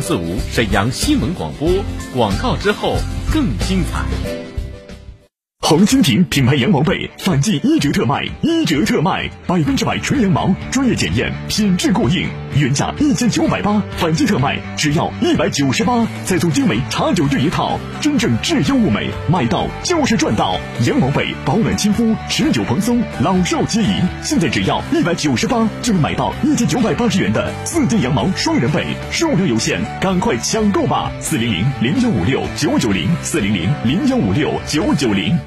四五沈阳新闻广播广告之后更精彩。红蜻蜓品牌羊毛被反季一折特卖，一折特卖，百分之百纯羊毛，专业检验，品质过硬，原价一千九百八，反季特卖只要一百九十八，再送精美茶酒具一套，真正质优物美，买到就是赚到。羊毛被保暖亲肤，持久蓬松，老少皆宜。现在只要一百九十八，就能买到一千九百八十元的四件羊毛双人被，数量有限，赶快抢购吧！四零零零幺五六九九零，四零零零幺五六九九零。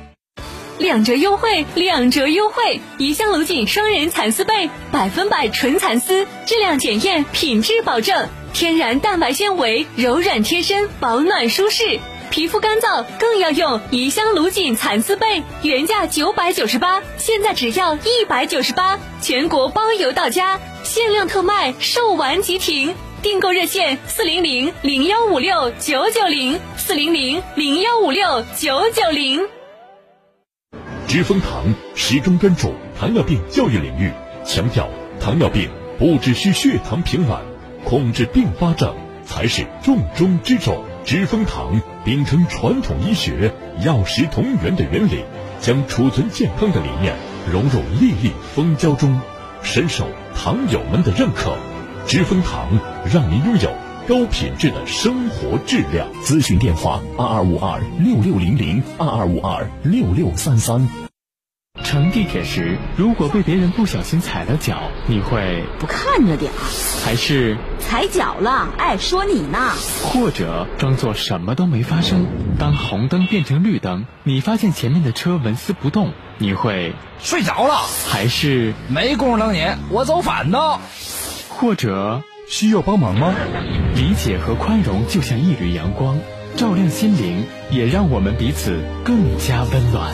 两折优惠，两折优惠！怡香卢锦双人蚕丝被，百分百纯蚕丝，质量检验，品质保证，天然蛋白纤维，柔软贴身，保暖舒适。皮肤干燥更要用怡香卢锦蚕丝被，原价九百九十八，现在只要一百九十八，全国包邮到家，限量特卖，售完即停。订购热线：四零零零幺五六九九零，四零零零幺五六九九零。知蜂堂始终专注糖尿病教育领域，强调糖尿病不只是血糖平稳，控制并发症才是重中之重。知蜂堂秉承传统医学药食同源的原理，将储存健康的理念融入粒粒蜂胶中，深受糖友们的认可。知蜂堂让您拥有高品质的生活质量。咨询电话：二二五二六六零零二二五二六六三三。乘地铁时，如果被别人不小心踩了脚，你会不看着点儿，还是踩脚了？哎，说你呢。或者装作什么都没发生。当红灯变成绿灯，你发现前面的车纹丝不动，你会睡着了？还是没工夫等你，我走反道？或者需要帮忙吗？理解和宽容就像一缕阳光，照亮心灵，也让我们彼此更加温暖。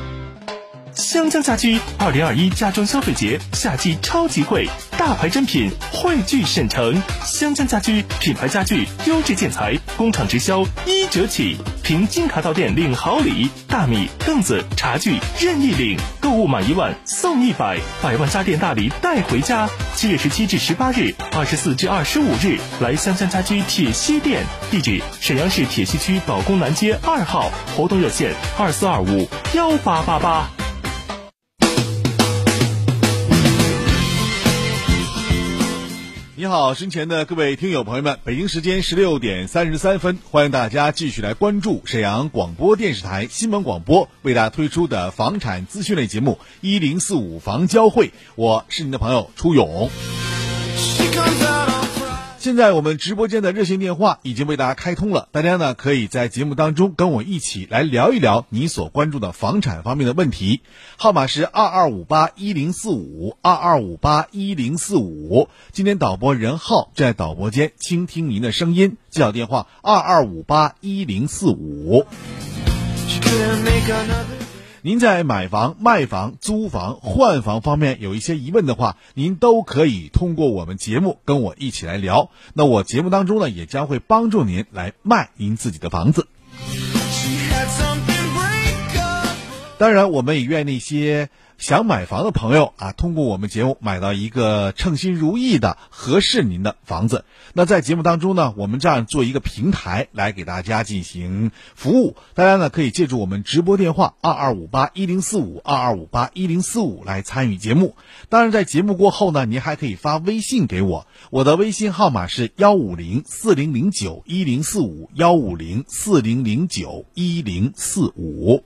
湘江家居二零二一家装消费节夏季超级惠，大牌珍品汇聚沈城。湘江家居品牌家具，优质建材，工厂直销一折起，凭金卡到店领好礼，大米、凳子、茶具任意领，购物满一万送一百，百万家电大礼带回家。七月十七至十八日，二十四至二十五日，来湘江家居铁西店，地址沈阳市铁西区宝工南街二号，活动热线二四二五幺八八八。你好，身前的各位听友朋友们，北京时间十六点三十三分，欢迎大家继续来关注沈阳广播电视台新闻广播为大家推出的房产资讯类节目一零四五房交会，我是您的朋友初勇。现在我们直播间的热线电话已经为大家开通了，大家呢可以在节目当中跟我一起来聊一聊你所关注的房产方面的问题，号码是二二五八一零四五二二五八一零四五。今天导播任浩在导播间倾听您的声音，接好电话二二五八一零四五。您在买房、卖房、租房、换房方面有一些疑问的话，您都可以通过我们节目跟我一起来聊。那我节目当中呢，也将会帮助您来卖您自己的房子。当然，我们也愿那些。想买房的朋友啊，通过我们节目买到一个称心如意的合适您的房子。那在节目当中呢，我们这样做一个平台来给大家进行服务，大家呢可以借助我们直播电话二二五八一零四五二二五八一零四五来参与节目。当然，在节目过后呢，您还可以发微信给我，我的微信号码是幺五零四零零九一零四五幺五零四零零九一零四五。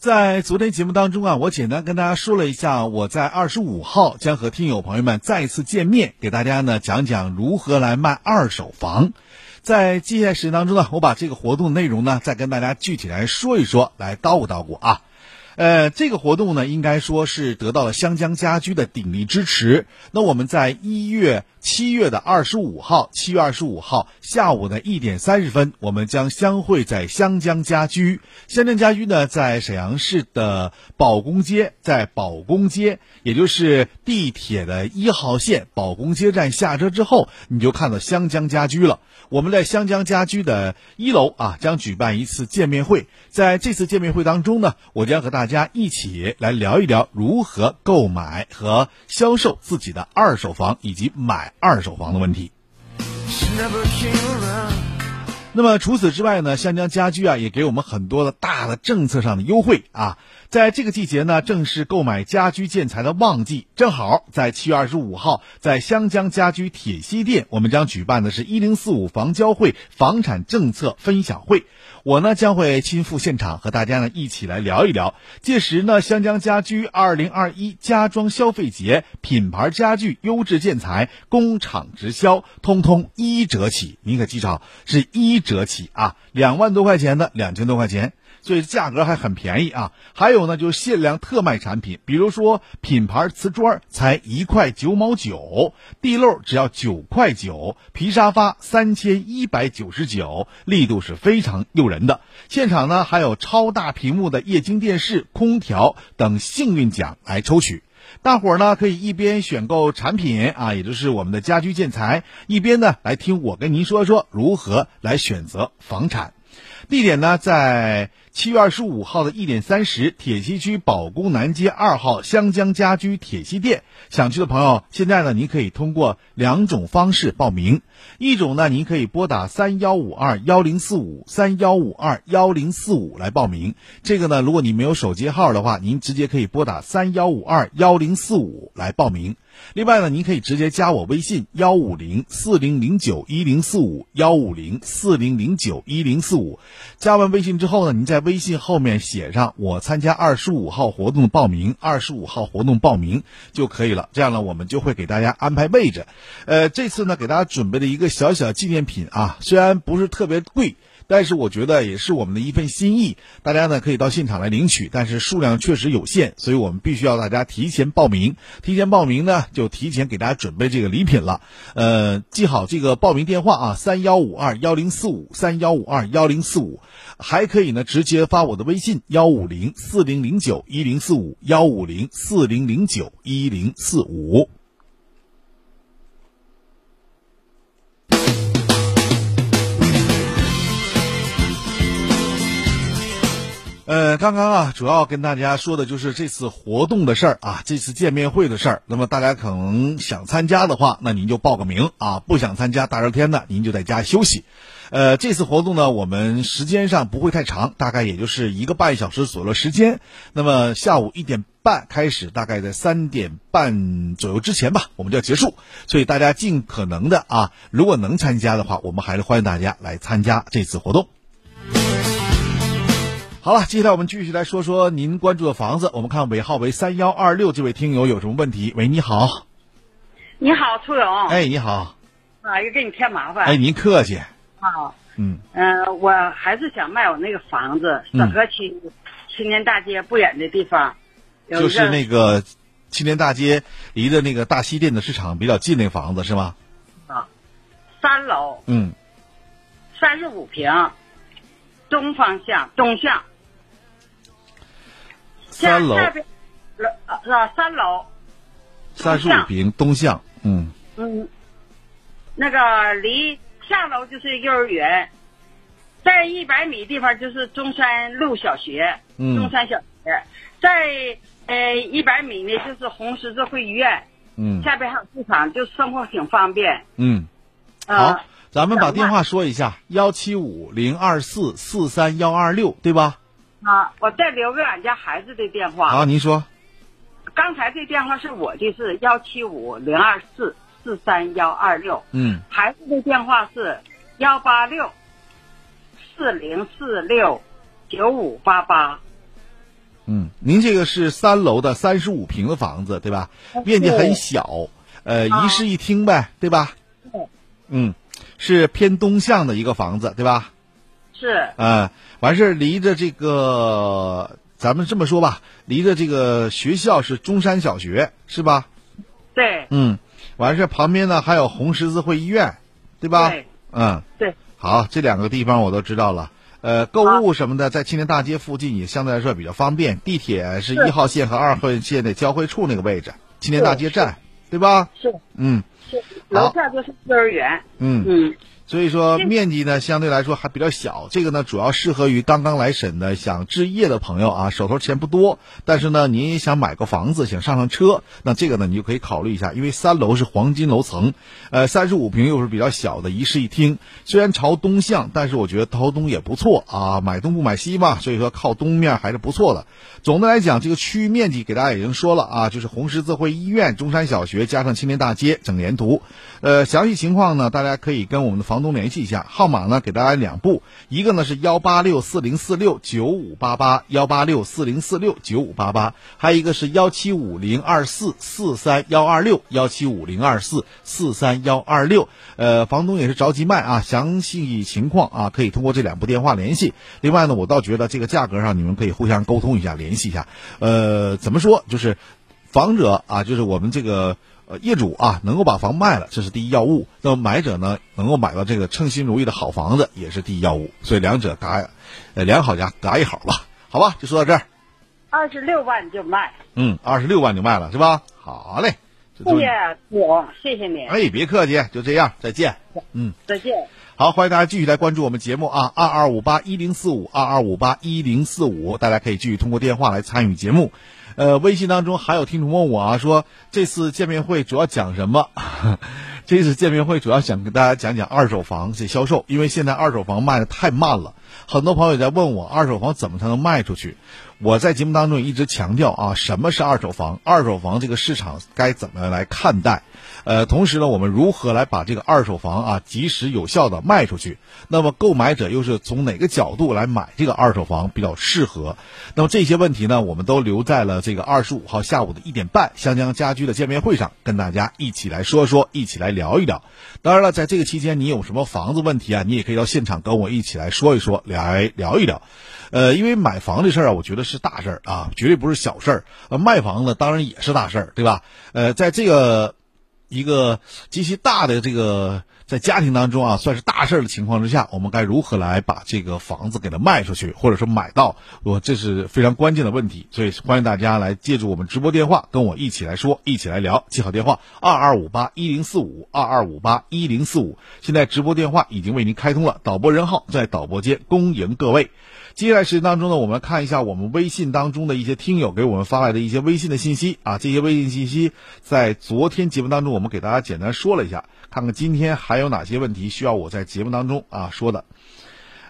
在昨天节目当中啊，我简单跟大家说了一下，我在二十五号将和听友朋友们再次见面，给大家呢讲讲如何来卖二手房。在接下来时间当中呢，我把这个活动内容呢再跟大家具体来说一说，来叨咕叨咕啊。呃，这个活动呢，应该说是得到了湘江家居的鼎力支持。那我们在一月。七月的二十五号，七月二十五号下午的一点三十分，我们将相会在湘江家居。湘江家居呢，在沈阳市的宝公街，在宝公街，也就是地铁的一号线宝公街站下车之后，你就看到湘江家居了。我们在湘江家居的一楼啊，将举办一次见面会。在这次见面会当中呢，我将和大家一起来聊一聊如何购买和销售自己的二手房，以及买。二手房的问题。那么除此之外呢，湘江家居啊也给我们很多的大的政策上的优惠啊。在这个季节呢，正是购买家居建材的旺季，正好在七月二十五号，在湘江家居铁西店，我们将举办的是一零四五房交会房产政策分享会。我呢将会亲赴现场，和大家呢一起来聊一聊。届时呢，湘江家居二零二一家装消费节品牌家具优质建材工厂直销，通通一折起。您可记着，是一折起啊，两万多块钱的，两千多块钱。所以价格还很便宜啊！还有呢，就是限量特卖产品，比如说品牌瓷砖才一块九毛九，地漏只要九块九，皮沙发三千一百九十九，力度是非常诱人的。现场呢还有超大屏幕的液晶电视、空调等幸运奖来抽取，大伙儿呢可以一边选购产品啊，也就是我们的家居建材，一边呢来听我跟您说说如何来选择房产。地点呢在。七月二十五号的一点三十，铁西区宝工南街二号湘江家居铁西店，想去的朋友，现在呢，您可以通过两种方式报名。一种呢，您可以拨打三幺五二幺零四五三幺五二幺零四五来报名。这个呢，如果你没有手机号的话，您直接可以拨打三幺五二幺零四五来报名。另外呢，您可以直接加我微信幺五零四零零九一零四五幺五零四零零九一零四五。加完微信之后呢，您在微信后面写上我参加二十五号活动报名，二十五号活动报名就可以了。这样呢，我们就会给大家安排位置。呃，这次呢，给大家准备了一个小小纪念品啊，虽然不是特别贵。但是我觉得也是我们的一份心意，大家呢可以到现场来领取，但是数量确实有限，所以我们必须要大家提前报名。提前报名呢，就提前给大家准备这个礼品了。呃，记好这个报名电话啊，三幺五二幺零四五三幺五二幺零四五，还可以呢直接发我的微信幺五零四零零九一零四五幺五零四零零九一零四五。呃，刚刚啊，主要跟大家说的就是这次活动的事儿啊，这次见面会的事儿。那么大家可能想参加的话，那您就报个名啊；不想参加，大热天的，您就在家休息。呃，这次活动呢，我们时间上不会太长，大概也就是一个半小时左右时间。那么下午一点半开始，大概在三点半左右之前吧，我们就要结束。所以大家尽可能的啊，如果能参加的话，我们还是欢迎大家来参加这次活动。好了，接下来我们继续来说说您关注的房子。我们看尾号为三幺二六这位听友有什么问题？喂，你好。你好，楚勇。哎，你好。啊，又给你添麻烦。哎，您客气。啊。嗯。嗯，我还是想卖我那个房子，沈河区青年大街不远的地方。就是那个青年大街离的那个大西电子市场比较近那房子是吗？啊，三楼。嗯。三十五平，东方向，东向。三楼，呃是吧？三楼，三十五平东向，嗯。嗯，那个离下楼就是幼儿园，在一百米地方就是中山路小学，嗯。中山小学，在呃一百米呢就是红十字会医院，嗯。下边还有市场，就生活挺方便。嗯，呃好，咱们把电话说一下：幺七五零二四四三幺二六，对吧？啊，我再留个俺家孩子的电话。好，您说。刚才这电话是我的，是幺七五零二四四三幺二六。嗯，孩子的电话是幺八六四零四六九五八八。嗯，您这个是三楼的三十五平的房子，对吧？面积很小，呃，一室一厅呗，对吧？对。嗯，是偏东向的一个房子，对吧？是。啊，完事儿离着这个，咱们这么说吧，离着这个学校是中山小学，是吧？对。嗯，完事儿旁边呢还有红十字会医院，对吧？对。嗯。对。好，这两个地方我都知道了。呃，购物什么的，在青年大街附近也相对来说比较方便。地铁是一号线和二号线的交汇处那个位置，青年大街站，对吧？是。嗯。是。楼下就是幼儿园。嗯嗯。所以说面积呢相对来说还比较小，这个呢主要适合于刚刚来沈的想置业的朋友啊，手头钱不多，但是呢您也想买个房子，想上上车，那这个呢你就可以考虑一下，因为三楼是黄金楼层，呃三十五平又是比较小的一室一厅，虽然朝东向，但是我觉得朝东也不错啊，买东不买西嘛，所以说靠东面还是不错的。总的来讲，这个区域面积给大家已经说了啊，就是红十字会医院、中山小学加上青年大街整连图，呃详细情况呢大家可以跟我们的房房东联系一下，号码呢给大家两部，一个呢是幺八六四零四六九五八八幺八六四零四六九五八八，还有一个是幺七五零二四四三幺二六幺七五零二四四三幺二六，呃，房东也是着急卖啊，详细情况啊可以通过这两部电话联系。另外呢，我倒觉得这个价格上你们可以互相沟通一下，联系一下。呃，怎么说就是房者啊，就是我们这个。呃，业主啊，能够把房卖了，这是第一要务。那么买者呢，能够买到这个称心如意的好房子，也是第一要务。所以两者嘎，呃，两好家嘎一好吧，好吧，就说到这儿。二十六万就卖。嗯，二十六万就卖了，是吧？好嘞。谢谢我，谢谢你。哎，别客气，就这样，再见。嗯，再见。好，欢迎大家继续来关注我们节目啊，二二五八一零四五，二二五八一零四五，大家可以继续通过电话来参与节目。呃，微信当中还有听众问我啊，说这次见面会主要讲什么？这次见面会主要想跟大家讲讲二手房这销售，因为现在二手房卖的太慢了，很多朋友在问我二手房怎么才能卖出去。我在节目当中一直强调啊，什么是二手房？二手房这个市场该怎么来看待？呃，同时呢，我们如何来把这个二手房啊及时有效的卖出去？那么购买者又是从哪个角度来买这个二手房比较适合？那么这些问题呢，我们都留在了这个二十五号下午的一点半湘江家居的见面会上，跟大家一起来说说，一起来聊一聊。当然了，在这个期间，你有什么房子问题啊？你也可以到现场跟我一起来说一说，来聊一聊。呃，因为买房这事儿啊，我觉得是大事儿啊，绝对不是小事儿。呃，卖房子，当然也是大事儿，对吧？呃，在这个一个极其大的这个在家庭当中啊，算是大事儿的情况之下，我们该如何来把这个房子给它卖出去，或者说买到？我这是非常关键的问题，所以欢迎大家来借助我们直播电话，跟我一起来说，一起来聊。记好电话：二二五八一零四五，二二五八一零四五。现在直播电话已经为您开通了，导播任浩在导播间恭迎各位。接下来时间当中呢，我们看一下我们微信当中的一些听友给我们发来的一些微信的信息啊，这些微信信息在昨天节目当中我们给大家简单说了一下，看看今天还有哪些问题需要我在节目当中啊说的。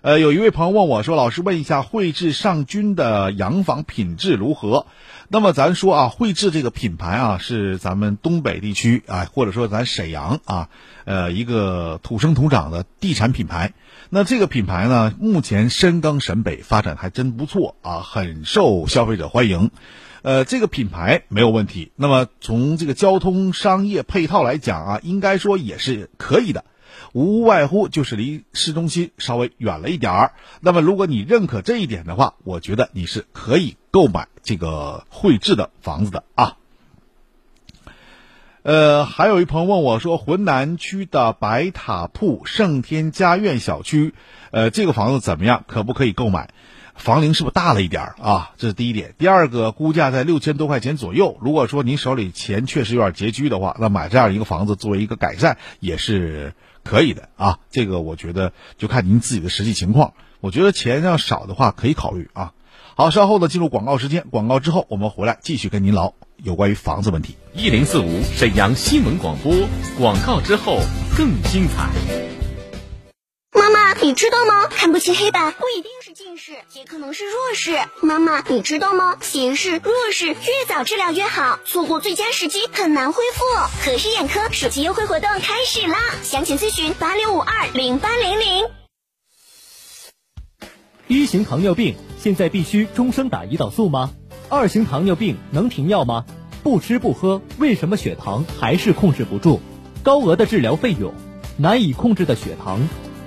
呃，有一位朋友问我说：“老师，问一下汇智上军的洋房品质如何？”那么咱说啊，汇智这个品牌啊，是咱们东北地区啊，或者说咱沈阳啊，呃，一个土生土长的地产品牌。那这个品牌呢，目前深耕沈北，发展还真不错啊，很受消费者欢迎。呃，这个品牌没有问题。那么从这个交通商业配套来讲啊，应该说也是可以的。无外乎就是离市中心稍微远了一点儿。那么，如果你认可这一点的话，我觉得你是可以购买这个汇智的房子的啊。呃，还有一朋友问我说，浑南区的白塔铺盛天家苑小区，呃，这个房子怎么样？可不可以购买？房龄是不是大了一点儿啊？这是第一点。第二个，估价在六千多块钱左右。如果说您手里钱确实有点拮据的话，那买这样一个房子作为一个改善也是可以的啊。这个我觉得就看您自己的实际情况。我觉得钱要少的话可以考虑啊。好，稍后呢进入广告时间，广告之后我们回来继续跟您聊有关于房子问题。一零四五沈阳新闻广播，广告之后更精彩。妈妈，你知道吗？看不清黑板不一定是近视，也可能是弱视。妈妈，你知道吗？斜视、弱视越早治疗越好，错过最佳时机很难恢复。和氏眼科暑期优惠活动开始啦！详情咨询八六五二零八零零。一型糖尿病现在必须终生打胰岛素吗？二型糖尿病能停药吗？不吃不喝，为什么血糖还是控制不住？高额的治疗费用，难以控制的血糖。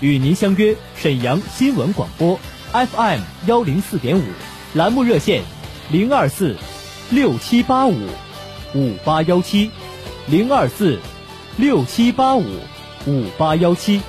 与您相约沈阳新闻广播 FM 幺零四点五，栏目热线零二四六七八五五八幺七零二四六七八五五八幺七。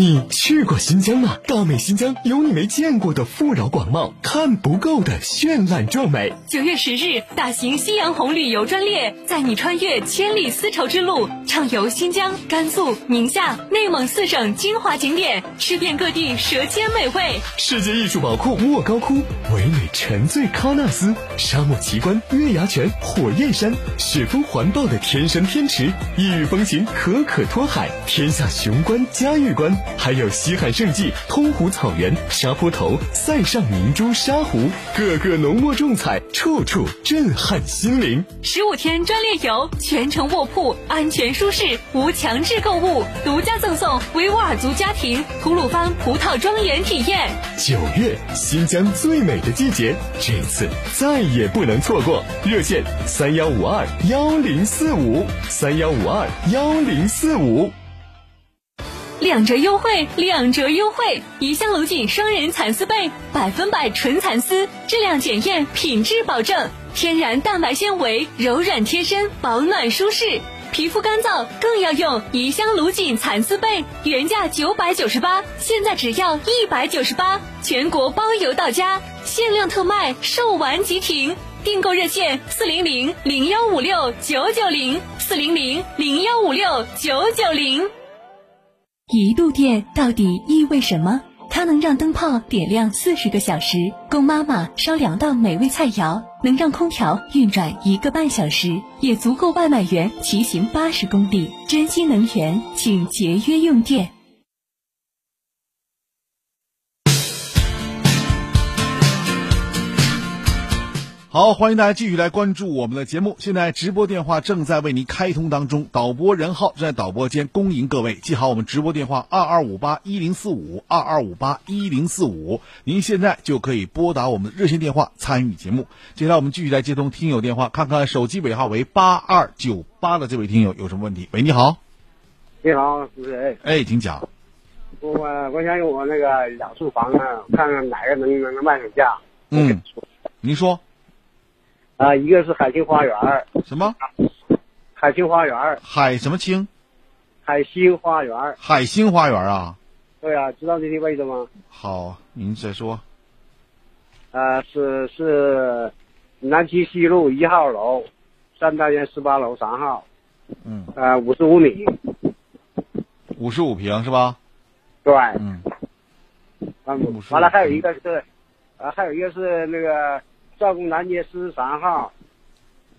你去过新疆吗？大美新疆有你没见过的富饶广袤，看不够的绚烂壮美。九月十日，大型夕阳红旅游专列载你穿越千里丝绸之路，畅游新疆、甘肃、宁夏、内蒙四省精华景点，吃遍各地舌尖美味。世界艺术宝库莫高窟，唯美沉醉喀纳斯，沙漠奇观月牙泉、火焰山，雪峰环抱的天山天池，异域风情可可托海，天下雄关嘉峪关。还有西汉盛季通湖草原、沙坡头、塞上明珠沙湖，个个浓墨重彩，处处震撼心灵。十五天专列游，全程卧铺，安全舒适，无强制购物，独家赠送维吾尔族家庭吐鲁番葡萄庄园体验。九月，新疆最美的季节，这次再也不能错过。热线：三幺五二幺零四五，三幺五二幺零四五。两折优惠，两折优惠！怡香龙锦双人蚕丝被，百分百纯蚕丝，质量检验，品质保证，天然蛋白纤维，柔软贴身，保暖舒适。皮肤干燥更要用怡香龙锦蚕丝被，原价九百九十八，现在只要一百九十八，全国包邮到家，限量特卖，售完即停。订购热线：四零零零幺五六九九零，四零零零幺五六九九零。一度电到底意味什么？它能让灯泡点亮四十个小时，供妈妈烧两道美味菜肴；能让空调运转一个半小时，也足够外卖员骑行八十公里。珍惜能源，请节约用电。好，欢迎大家继续来关注我们的节目。现在直播电话正在为您开通当中，导播任浩正在导播间恭迎各位。记好我们直播电话二二五八一零四五二二五八一零四五，您现在就可以拨打我们的热线电话参与节目。接下来我们继续来接通听友电话，看看手机尾号为八二九八的这位听友有什么问题？喂，你好。你好，主持人。哎，请讲。我我想用我那个两处房啊，看看哪个能能卖成价。嗯，您说。啊，一个是海清花园什么？海清花园海什么清？海星花园海星花园啊？对啊，知道这些位置吗？好，您再说。呃，是是南七西路一号楼，三单元十八楼三号。嗯。呃，五十五米。五十五平是吧？对。嗯。完了，还有一个是，呃，还有一个是那个。赵公南街四十三号，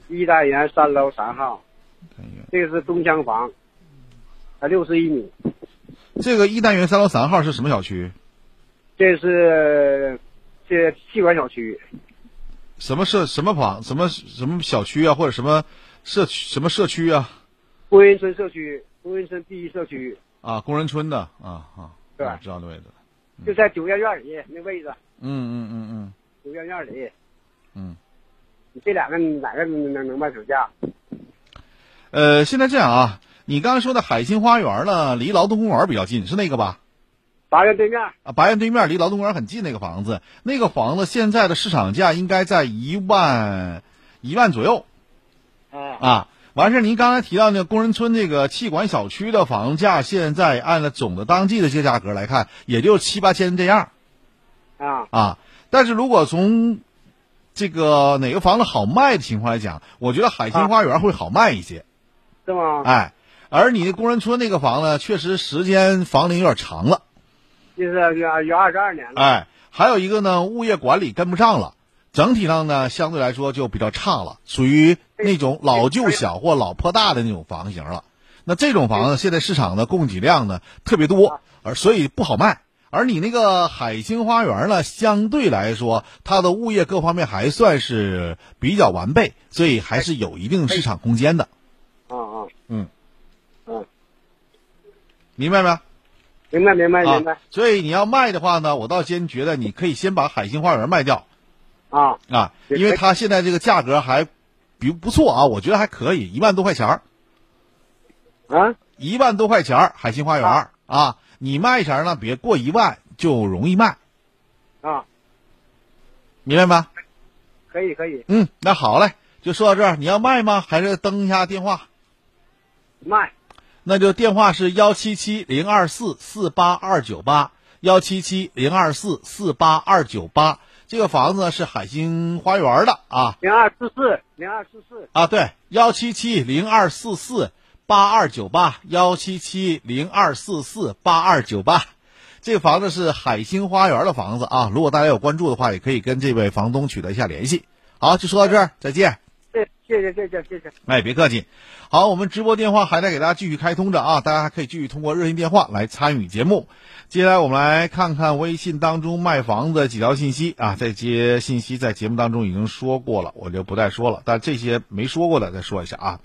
一单元三楼三号，这个是东厢房，才，六十一米。这个一单元三楼三号是什么小区？这是这气管小区。什么社什么房？什么什么小区啊？或者什么社区？什么社区啊？工人村社区，工人村第一社区。啊，工人村的啊啊。对，知道那位置。就在九院院里那位置。嗯嗯嗯嗯。九院院里。嗯。你这两个哪个能能卖手价？呃，现在这样啊，你刚才说的海心花园呢，离劳动公园比较近，是那个吧？八院对面啊，八院对面离劳动公园很近，那个房子，那个房子现在的市场价应该在一万一万左右。啊啊，完事儿，您刚才提到那个工人村这个气管小区的房价，现在按照总的当季的这个价格来看，也就七八千这样。啊啊，但是如果从这个哪个房子好卖的情况来讲，我觉得海心花园会好卖一些。是吗？哎，而你那工人村那个房子，确实时间房龄有点长了。就是有有二十二年了。哎，还有一个呢，物业管理跟不上了，整体上呢，相对来说就比较差了，属于那种老旧小或老破大的那种房型了。那这种房子现在市场的供给量呢特别多，而所以不好卖。而你那个海星花园呢，相对来说，它的物业各方面还算是比较完备，所以还是有一定市场空间的。啊啊，嗯，嗯，明白没？明白明白明白。所以你要卖的话呢，我倒先觉得你可以先把海星花园卖掉。啊啊，因为它现在这个价格还比不错啊，我觉得还可以，一万多块钱儿。啊，一万多块钱儿海星花园啊，你卖前呢别过一万就容易卖。啊，明白吗？可以可以。嗯，那好嘞，就说到这儿。你要卖吗？还是登一下电话？卖。那就电话是幺七七零二四四八二九八，幺七七零二四四八二九八。这个房子是海星花园的啊。零二四四零二四四啊，对，幺七七零二四四八二九八，幺七七零二四四八二九八。这个房子是海星花园的房子啊。如果大家有关注的话，也可以跟这位房东取得一下联系。好，就说到这儿，再见。谢谢谢谢谢谢谢。哎，别客气。好，我们直播电话还在给大家继续开通着啊，大家还可以继续通过热线电话来参与节目。接下来我们来看看微信当中卖房子几条信息啊，这些信息在节目当中已经说过了，我就不再说了。但这些没说过的再说一下啊。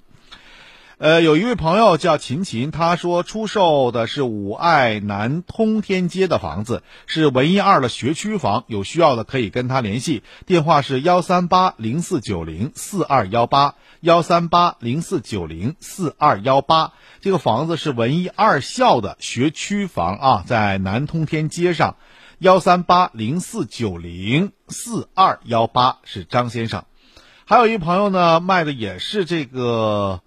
呃，有一位朋友叫秦秦，他说出售的是五爱南通天街的房子，是文艺二的学区房，有需要的可以跟他联系，电话是幺三八零四九零四二幺八幺三八零四九零四二幺八。这个房子是文艺二校的学区房啊，在南通天街上，幺三八零四九零四二幺八是张先生。还有一朋友呢，卖的也是这个。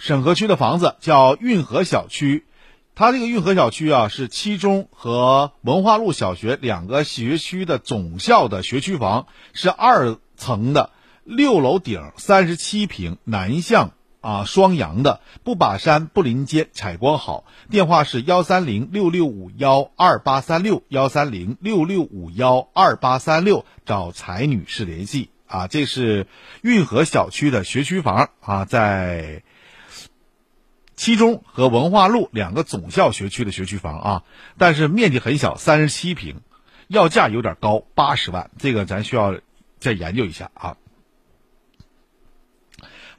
沈河区的房子叫运河小区，它这个运河小区啊是七中和文化路小学两个学区的总校的学区房，是二层的，六楼顶，三十七平，南向啊双阳的，不把山不临街，采光好。电话是幺三零六六五幺二八三六幺三零六六五幺二八三六，找柴女士联系啊。这是运河小区的学区房啊，在。七中和文化路两个总校学区的学区房啊，但是面积很小，三十七平，要价有点高，八十万，这个咱需要再研究一下啊。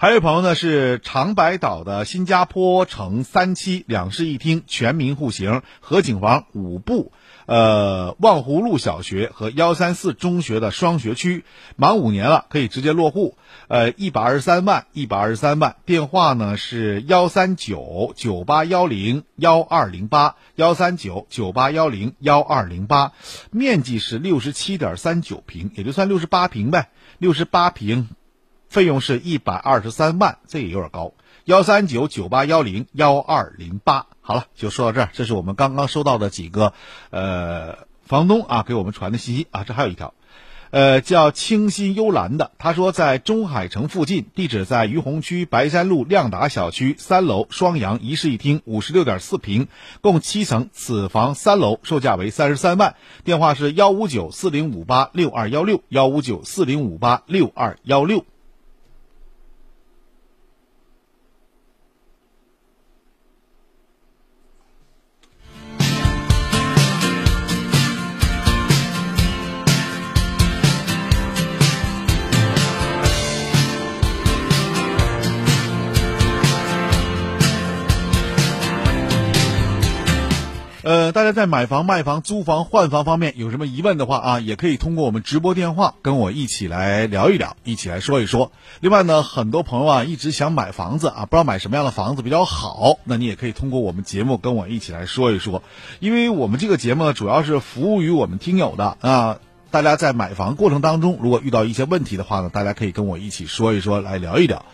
还有一朋友呢，是长白岛的新加坡城三期两室一厅全民户型河景房五部。呃，望湖路小学和幺三四中学的双学区，满五年了可以直接落户。呃，一百二十三万，一百二十三万。电话呢是幺三九九八幺零幺二零八，幺三九九八幺零幺二零八。面积是六十七点三九平，也就算六十八平呗，六十八平，费用是一百二十三万，这也有点高。幺三九九八幺零幺二零八。好了，就说到这儿。这是我们刚刚收到的几个，呃，房东啊给我们传的信息啊。这还有一条，呃，叫清新幽兰的，他说在中海城附近，地址在于洪区白山路亮达小区三楼双阳一室一厅，五十六点四平，共七层，此房三楼，售价为三十三万。电话是幺五九四零五八六二幺六幺五九四零五八六二幺六。大家在买房、卖房、租房、换房方面有什么疑问的话啊，也可以通过我们直播电话跟我一起来聊一聊，一起来说一说。另外呢，很多朋友啊一直想买房子啊，不知道买什么样的房子比较好，那你也可以通过我们节目跟我一起来说一说。因为我们这个节目呢，主要是服务于我们听友的啊。大家在买房过程当中，如果遇到一些问题的话呢，大家可以跟我一起说一说，来聊一聊。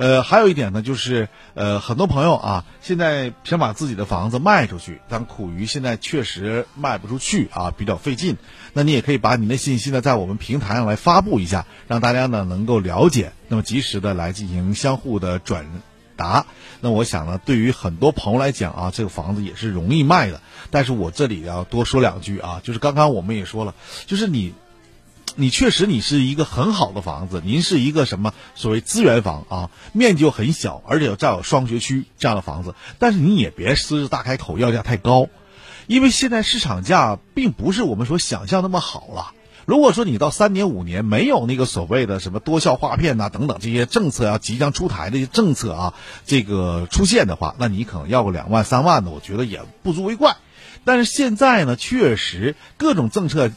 呃，还有一点呢，就是呃，很多朋友啊，现在想把自己的房子卖出去，但苦于现在确实卖不出去啊，比较费劲。那你也可以把你的信息呢，在我们平台上来发布一下，让大家呢能够了解，那么及时的来进行相互的转达。那我想呢，对于很多朋友来讲啊，这个房子也是容易卖的。但是我这里要多说两句啊，就是刚刚我们也说了，就是你。你确实你是一个很好的房子，您是一个什么所谓资源房啊，面积又很小，而且又占有双学区这样的房子，但是你也别狮子大开口要价太高，因为现在市场价并不是我们所想象那么好了。如果说你到三年五年没有那个所谓的什么多效划片呐等等这些政策啊即将出台的一些政策啊这个出现的话，那你可能要个两万三万的，我觉得也不足为怪。但是现在呢，确实各种政策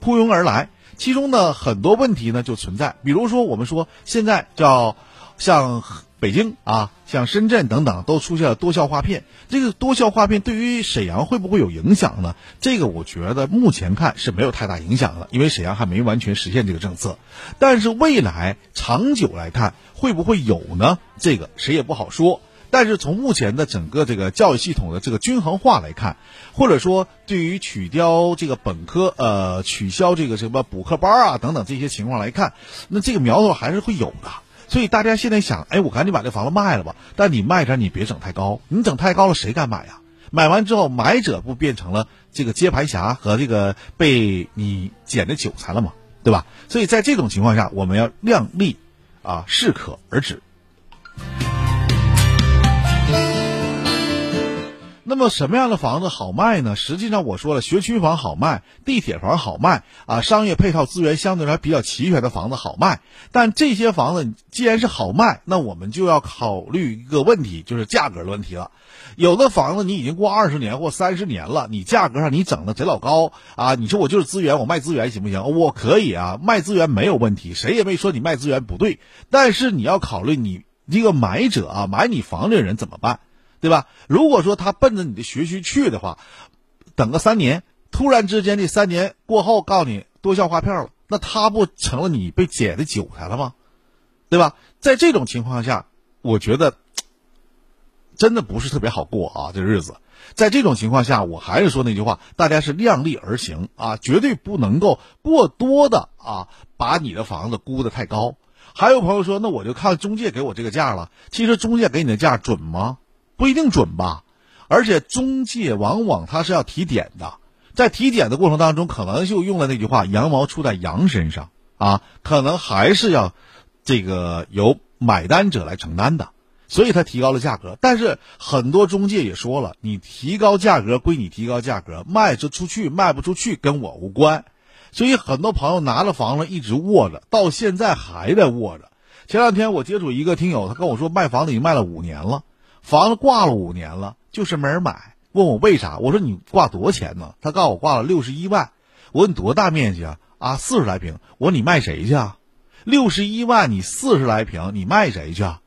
扑拥而来。其中呢，很多问题呢就存在，比如说我们说现在叫像北京啊、像深圳等等都出现了多效划片，这个多效划片对于沈阳会不会有影响呢？这个我觉得目前看是没有太大影响的，因为沈阳还没完全实现这个政策。但是未来长久来看会不会有呢？这个谁也不好说。但是从目前的整个这个教育系统的这个均衡化来看，或者说对于取消这个本科呃取消这个什么补课班啊等等这些情况来看，那这个苗头还是会有的。所以大家现在想，哎，我赶紧把这房子卖了吧。但你卖着你别整太高，你整太高了谁敢买呀？买完之后买者不变成了这个接盘侠和这个被你捡的韭菜了吗？对吧？所以在这种情况下，我们要量力啊，适可而止。那么什么样的房子好卖呢？实际上我说了，学区房好卖，地铁房好卖啊，商业配套资源相对来比较齐全的房子好卖。但这些房子既然是好卖，那我们就要考虑一个问题，就是价格的问题了。有的房子你已经过二十年或三十年了，你价格上你整的贼老高啊！你说我就是资源，我卖资源行不行？我可以啊，卖资源没有问题，谁也没说你卖资源不对。但是你要考虑你这个买者啊，买你房的人怎么办？对吧？如果说他奔着你的学区去的话，等个三年，突然之间这三年过后告诉你多校划片了，那他不成了你被捡的韭菜了吗？对吧？在这种情况下，我觉得真的不是特别好过啊，这日子。在这种情况下，我还是说那句话，大家是量力而行啊，绝对不能够过多的啊，把你的房子估得太高。还有朋友说，那我就看中介给我这个价了。其实中介给你的价准吗？不一定准吧，而且中介往往他是要提点的，在提点的过程当中，可能就用了那句话“羊毛出在羊身上”啊，可能还是要这个由买单者来承担的，所以他提高了价格。但是很多中介也说了，你提高价格归你提高价格，卖出去卖不出去跟我无关。所以很多朋友拿了房子一直握着，到现在还在握着。前两天我接触一个听友，他跟我说卖房子已经卖了五年了。房子挂了五年了，就是没人买。问我为啥？我说你挂多少钱呢？他告诉我挂了六十一万。我问你多大面积啊？啊，四十来平。我说你卖谁去啊？六十一万，你四十来平，你卖谁去啊？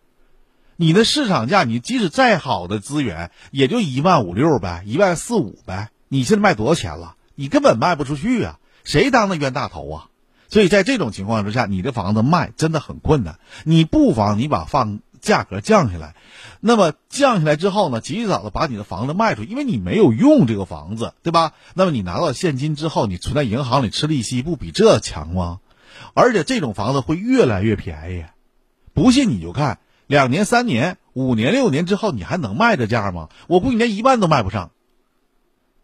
你的市场价，你即使再好的资源，也就一万五六呗，一万四五呗。你现在卖多少钱了？你根本卖不出去啊！谁当的冤大头啊？所以在这种情况之下，你的房子卖真的很困难。你不妨你把放价格降下来。那么降下来之后呢，及早的把你的房子卖出，因为你没有用这个房子，对吧？那么你拿到现金之后，你存在银行里吃利息，不比这强吗？而且这种房子会越来越便宜，不信你就看，两年、三年、五年、六年之后，你还能卖这价吗？我估计连一万都卖不上，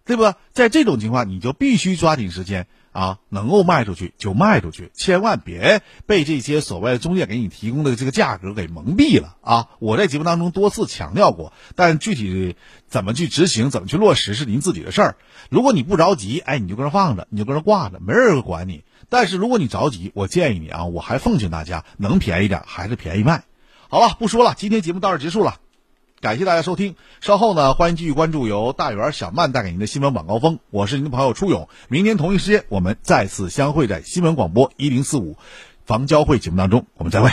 对不？在这种情况，你就必须抓紧时间。啊，能够卖出去就卖出去，千万别被这些所谓的中介给你提供的这个价格给蒙蔽了啊！我在节目当中多次强调过，但具体怎么去执行、怎么去落实是您自己的事儿。如果你不着急，哎，你就搁那放着，你就搁那挂着，没人管你。但是如果你着急，我建议你啊，我还奉劝大家，能便宜点还是便宜卖。好了，不说了，今天节目到这结束了。感谢大家收听。稍后呢，欢迎继续关注由大圆、小曼带给您的新闻晚高峰。我是您的朋友初勇，明天同一时间我们再次相会在新闻广播一零四五房交会节目当中，我们再会。